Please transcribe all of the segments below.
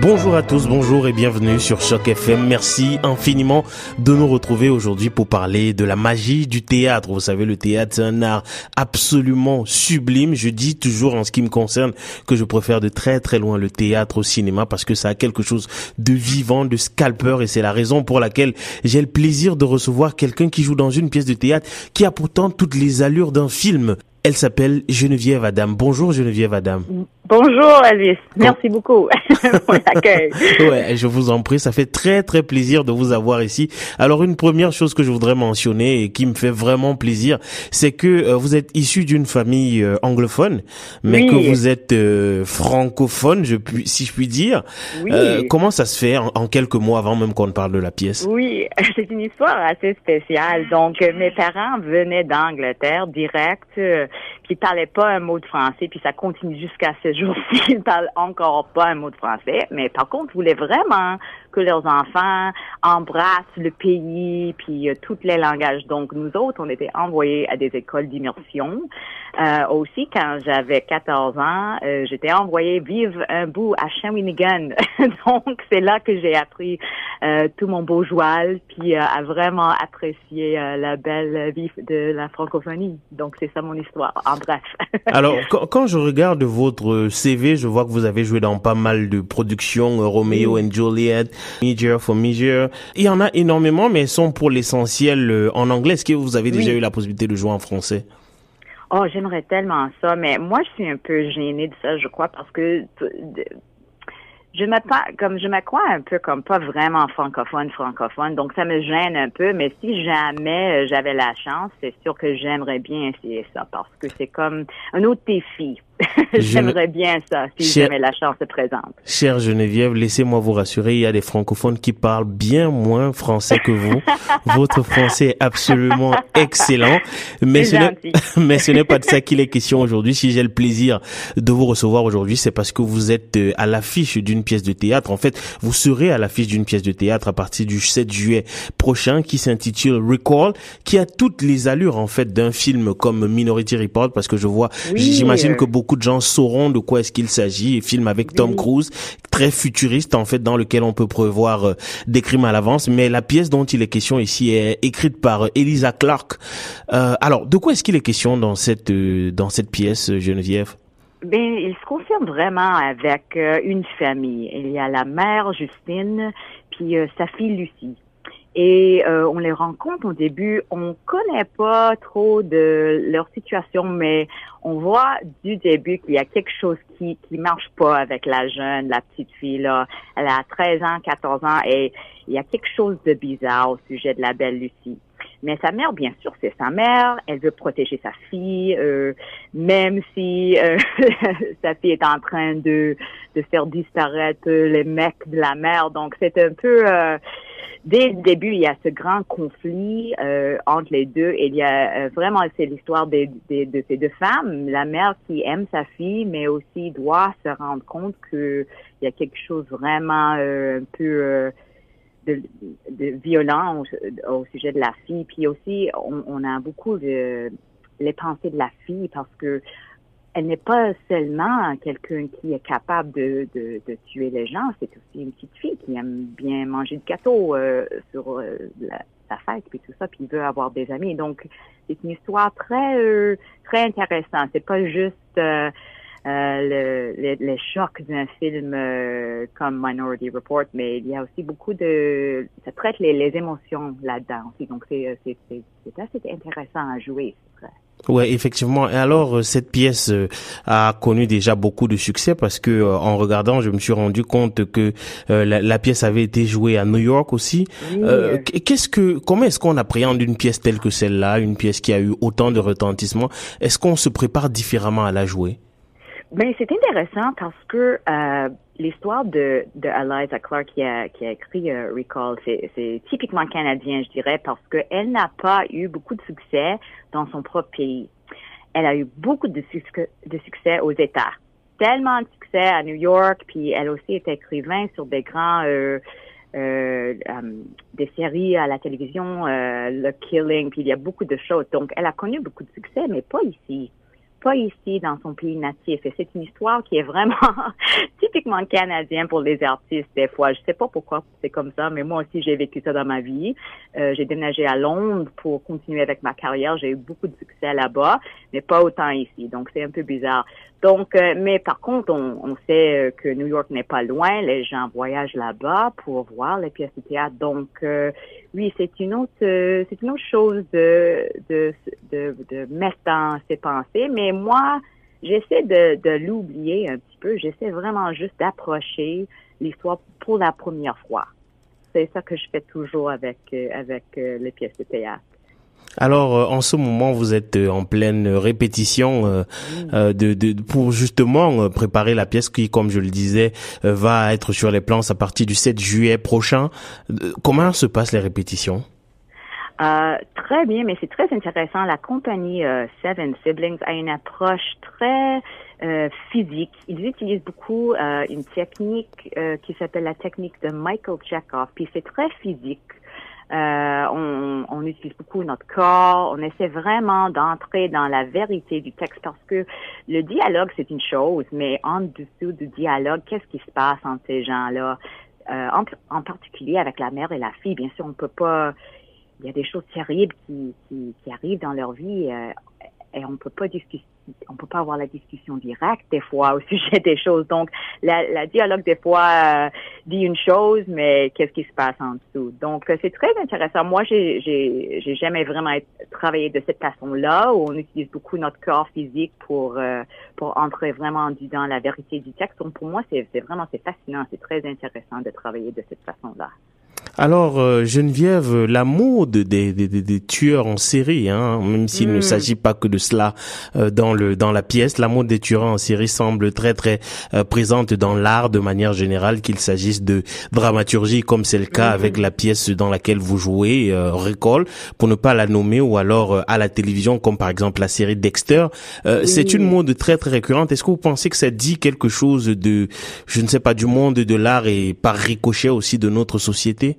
Bonjour à tous, bonjour et bienvenue sur Choc FM. Merci infiniment de nous retrouver aujourd'hui pour parler de la magie du théâtre. Vous savez, le théâtre, c'est un art absolument sublime. Je dis toujours en ce qui me concerne que je préfère de très très loin le théâtre au cinéma parce que ça a quelque chose de vivant, de scalpeur et c'est la raison pour laquelle j'ai le plaisir de recevoir quelqu'un qui joue dans une pièce de théâtre qui a pourtant toutes les allures d'un film. Elle s'appelle Geneviève Adam. Bonjour Geneviève Adam. Bonjour Elvis, merci beaucoup pour l'accueil. ouais, je vous en prie, ça fait très très plaisir de vous avoir ici. Alors une première chose que je voudrais mentionner et qui me fait vraiment plaisir, c'est que euh, vous êtes issu d'une famille euh, anglophone, mais que vous êtes euh, francophone, je puis, si je puis dire. Oui. comment ça se fait en, en, quelques mots avant même qu'on parle de la pièce? Oui, c'est une histoire assez spéciale. Donc mes parents venaient d'Angleterre direct, puis ils parlaient pas un mot de français, puis ça continue jusqu'à ce jour-ci, ils parlent encore pas un mot de français, mais par contre, voulaient vraiment que leurs enfants embrassent le pays, puis euh, tous les langages. Donc, nous autres, on était envoyés à des écoles d'immersion. Euh, aussi, quand j'avais 14 ans, euh, j'étais envoyée vivre un bout à Shawinigan. Donc, c'est là que j'ai appris euh, tout mon beau joual, puis euh, à vraiment apprécier la belle vie de la francophonie. Donc, c'est ça mon histoire, bref. Alors, quand, quand, je regarde votre CV, je vois que vous avez joué dans pas mal de productions, Romeo and Juliet, Measure for Measure. Il y en a énormément, mais elles sont pour l'essentiel en anglais. Est-ce que vous avez déjà eu la possibilité de jouer en français? Oh, j'aimerais tellement ça, mais moi, je suis un peu gênée de ça, je crois, parce que je me comme je me crois un peu comme pas vraiment francophone francophone donc ça me gêne un peu mais si jamais j'avais la chance c'est sûr que j'aimerais bien essayer ça parce que c'est comme un autre défi J'aimerais bien ça si Cher... jamais la chance se présente. Chère Geneviève, laissez-moi vous rassurer, il y a des francophones qui parlent bien moins français que vous. Votre français est absolument excellent, mais ce, mais ce n'est pas de ça qu'il est question aujourd'hui. Si j'ai le plaisir de vous recevoir aujourd'hui, c'est parce que vous êtes euh, à l'affiche d'une pièce de théâtre. En fait, vous serez à l'affiche d'une pièce de théâtre à partir du 7 juillet prochain qui s'intitule Recall, qui a toutes les allures en fait d'un film comme Minority Report parce que je vois, oui, j'imagine que beaucoup beaucoup de gens sauront de quoi est-ce qu'il s'agit. Film avec Tom Cruise, très futuriste en fait, dans lequel on peut prévoir euh, des crimes à l'avance. Mais la pièce dont il est question ici est écrite par euh, Elisa Clark. Euh, alors, de quoi est-ce qu'il est question dans cette euh, dans cette pièce, Geneviève? Ben, il se concerne vraiment avec une famille. Il y a la mère Justine, puis sa fille Lucie. Et euh, on les rencontre au début, on connaît pas trop de leur situation, mais on voit du début qu'il y a quelque chose qui qui marche pas avec la jeune, la petite fille là. Elle a 13 ans, 14 ans et il y a quelque chose de bizarre au sujet de la belle Lucie. Mais sa mère, bien sûr, c'est sa mère. Elle veut protéger sa fille, euh, même si euh, sa fille est en train de de faire disparaître les mecs de la mère. Donc c'est un peu euh, dès le début, il y a ce grand conflit euh, entre les deux. Il y a euh, vraiment, c'est l'histoire de, de, de, ces deux femmes. La mère qui aime sa fille, mais aussi doit se rendre compte qu'il y a quelque chose vraiment euh, un peu de, de, violent au, au, sujet de la fille. Puis aussi, on, on a beaucoup de les pensées de la fille parce que elle n'est pas seulement quelqu'un qui est capable de, de, de, tuer les gens, c'est aussi une petite fille qui aime bien manger du gâteau euh, sur euh, la, la, fête puis tout ça, puis veut avoir des amis. Donc c'est une histoire très euh, très intéressante. C'est pas juste euh, le, les, les, chocs d'un film comme Minority Report, mais il y a aussi beaucoup de ça traite les, les émotions là-dedans aussi. Donc c'est c'est c'est assez intéressant à jouer. Ouais, effectivement. Et alors cette pièce a connu déjà beaucoup de succès parce que en regardant, je me suis rendu compte que euh, la, la, pièce avait été jouée à New York aussi. Oui. Euh, Qu'est-ce que, comment est-ce qu'on appréhende une pièce telle que celle-là, une pièce qui a eu autant de retentissement? Est-ce qu'on se prépare différemment à la jouer? Ben c'est intéressant parce que euh, l'histoire de, de Eliza Clark qui a, qui a écrit euh, Recall, c'est typiquement canadien, je dirais, parce qu'elle n'a pas eu beaucoup de succès dans son propre pays. Elle a eu beaucoup de succès, de succès aux États. Tellement de succès à New York, puis elle aussi est écrivain sur des grands euh, euh, des séries à la télévision, le Killing, puis il y a beaucoup de choses. Donc, elle a connu beaucoup de succès, mais pas ici pas ici dans son pays natif. Et c'est une histoire qui est vraiment typiquement canadienne pour les artistes des fois. Je sais pas pourquoi c'est comme ça, mais moi aussi j'ai vécu ça dans ma vie. Euh, j'ai déménagé à Londres pour continuer avec ma carrière. J'ai eu beaucoup de succès là-bas, mais pas autant ici. Donc c'est un peu bizarre. Donc, euh, mais par contre, on, on sait euh, que New York n'est pas loin. Les gens voyagent là-bas pour voir les pièces de théâtre. Donc, euh, oui, c'est une autre, c'est une autre chose de, de, de, de, mettre dans ses pensées. Mais moi, j'essaie de, de l'oublier un petit peu. J'essaie vraiment juste d'approcher l'histoire pour la première fois. C'est ça que je fais toujours avec avec les pièces de théâtre. Alors, euh, en ce moment, vous êtes euh, en pleine répétition euh, de, de, pour justement préparer la pièce qui, comme je le disais, va être sur les plans à partir du 7 juillet prochain. comment se passent les répétitions? Très bien, mais c'est très intéressant. La compagnie Seven Siblings a une approche très physique. Ils utilisent beaucoup une technique qui s'appelle la technique de Michael Chekhov, puis c'est très physique. Euh, on, on, utilise beaucoup notre corps. On essaie vraiment d'entrer dans la vérité du texte parce que le dialogue, c'est une chose, mais en dessous du dialogue, qu'est-ce qui se passe entre ces gens-là? Euh, en, en, particulier avec la mère et la fille, bien sûr, on peut pas. Il y a des choses terribles qui, qui, qui arrivent dans leur vie euh, et on peut pas discuter on peut pas avoir la discussion directe des fois au sujet des choses. Donc, la, la dialogue des fois euh, dit une chose, mais qu'est-ce qui se passe en dessous? Donc, euh, c'est très intéressant. Moi, j'ai j'ai jamais vraiment travaillé de cette façon-là où on utilise beaucoup notre corps physique pour euh, pour entrer vraiment dans la vérité du texte. Donc, pour moi, c'est vraiment c'est fascinant, c'est très intéressant de travailler de cette façon-là. Alors euh, Geneviève, la mode des, des, des, tueurs en série, hein, même s'il ne hmm. s'agit pas que de cela euh, dans le dans la pièce, la mode des tueurs en série semble très très euh, présente dans l'art de manière générale, qu'il s'agisse de dramaturgie comme c'est le cas avec hmm. la pièce dans laquelle vous jouez, Récolle, pour ne pas la nommer, ou alors à la télévision comme par exemple la série Dexter. C'est une mode très très récurrente. Est-ce que vous pensez que ça dit quelque chose de, je ne sais pas, du monde de l'art et par ricochet aussi de notre société?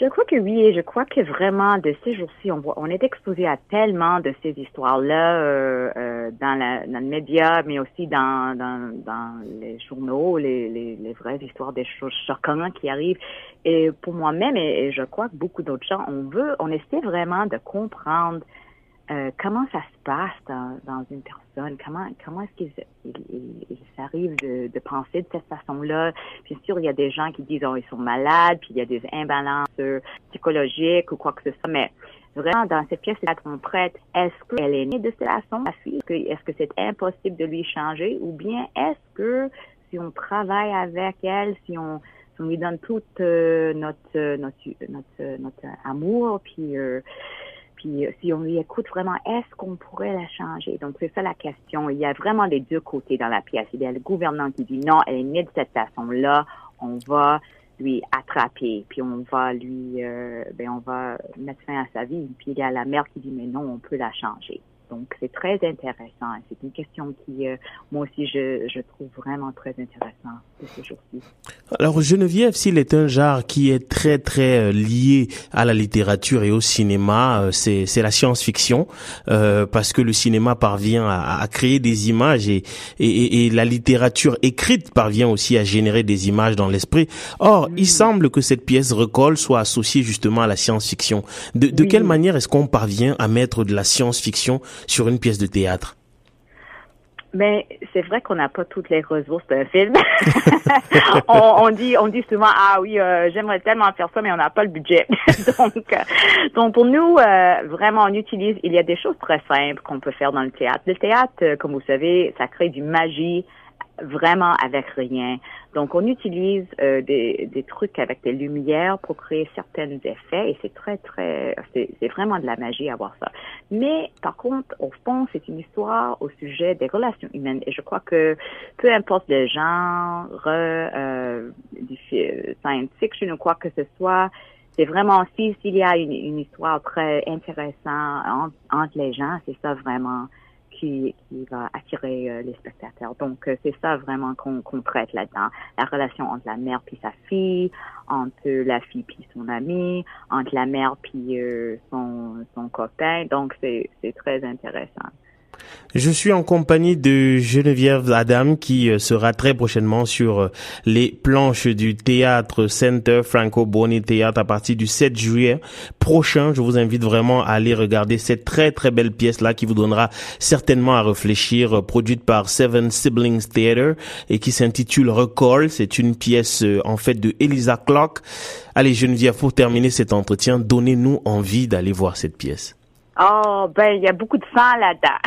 Je crois que oui, et je crois que vraiment de ces jours-ci, on, on est exposé à tellement de ces histoires-là euh, euh, dans, dans le média, mais aussi dans, dans, dans les journaux, les, les, les, vraies histoires des choses choquantes qui arrivent. Et pour moi-même, et, je crois que beaucoup d'autres gens, on veut, on essaie vraiment de comprendre euh, comment ça se passe dans, dans une personne, comment comment est-ce qu'ils il, s'arrive de, de, penser de cette façon-là? Bien sûr, il y a des gens qui disent oh ils sont malades, puis il y a des imbalances psychologiques ou quoi que ce soit, mais vraiment dans cette pièce là qu'on prête, est-ce qu'elle est née de cette façon, la fille, est-ce que c'est impossible de lui changer, ou bien est-ce que si on travaille avec elle, si on on lui donne tout euh, notre, notre, notre, notre amour, puis euh, puis euh, si on lui écoute vraiment, est-ce qu'on pourrait la changer? Donc c'est ça la question. Il y a vraiment les deux côtés dans la pièce. Il y a le gouvernement qui dit non, elle est née de cette façon-là, on va lui attraper, puis on va lui, euh, ben on va mettre fin à sa vie. Puis il y a la mère qui dit mais non, on peut la changer. Donc, c'est très intéressant. C'est une question qui, euh, moi aussi, je, je, trouve vraiment très intéressant de ce jour-ci. Alors, Geneviève, s'il est un genre qui est très, très euh, lié à la littérature et au cinéma, euh, c'est, c'est la science-fiction, euh, parce que le cinéma parvient à, à créer des images et, et, et, la littérature écrite parvient aussi à générer des images dans l'esprit. Or, il semble que cette pièce recolle soit associée justement à la science-fiction. De, de quelle manière est-ce qu'on parvient à mettre de la science-fiction sur une pièce de théâtre? Mais ben, c'est vrai qu'on n'a pas toutes les ressources d'un film. on, dit, on dit souvent ah oui, euh, j'aimerais tellement faire ça, mais on n'a pas le budget. donc, euh, donc pour nous, euh, vraiment, on utilise. Il y a des choses très simples qu'on peut faire dans le théâtre. Le théâtre, comme vous savez, ça crée du magie vraiment avec rien. Donc, on utilise euh, des, des, trucs avec des lumières pour créer certains effets et c'est très, très, c'est vraiment de la magie à voir ça. Mais, par contre, au fond, c'est une histoire au sujet des relations humaines et je crois que peu importe le genre, euh, du science fiction ou quoi que ce soit, c'est vraiment si s'il y a une, une, histoire très intéressante entre, entre les gens, c'est ça vraiment qui, qui va attirer les spectateurs. Donc, c'est ça vraiment qu'on traite là-dedans. La relation entre la mère puis sa fille, entre la fille puis son ami, entre la mère puis son, son copain. Donc, c'est très intéressant. Je suis en compagnie de Geneviève Adam qui euh, sera très prochainement sur euh, les planches du théâtre Center Franco Boni Théâtre à partir du 7 juillet prochain. Je vous invite vraiment à aller regarder cette très très belle pièce là qui vous donnera certainement à réfléchir, euh, produite par Seven Siblings Theater et qui s'intitule Recall. C'est une pièce en fait de Elisa Clark. Allez Geneviève, pour terminer cet entretien, donnez-nous envie d'aller voir cette pièce. Oh, ben, il y a beaucoup de sang là-dedans.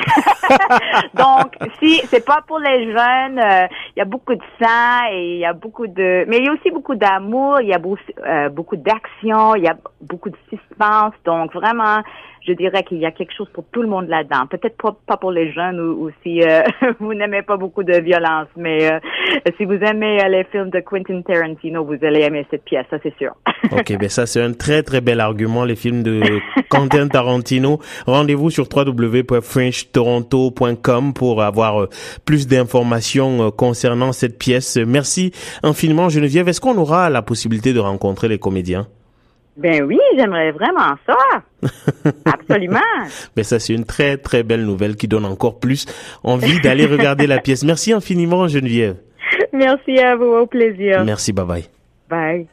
Donc, si c'est pas pour les jeunes, euh, il y a beaucoup de sang et il y a beaucoup de, mais il y a aussi beaucoup d'amour, il y a beaucoup, euh, beaucoup d'action, il y a beaucoup de suspense. Donc, vraiment, je dirais qu'il y a quelque chose pour tout le monde là-dedans. Peut-être pas, pour les jeunes ou, si euh, vous n'aimez pas beaucoup de violence, mais si vous aimez les films de Quentin Tarantino, vous allez aimer cette pièce, ça c'est sûr. Ok, ben ça c'est un très très bel argument, les films de Quentin Tarantino. Rendez-vous sur www.frenchtoronto.com pour avoir plus d'informations concernant cette pièce. Merci infiniment Geneviève. Est-ce qu'on aura la possibilité de rencontrer les comédiens? Ben oui, j'aimerais vraiment ça. Absolument. Mais ça, c'est une très, très belle nouvelle qui donne encore plus envie d'aller regarder la pièce. Merci infiniment, Geneviève. Merci à vous, au plaisir. Merci, bye bye. Bye.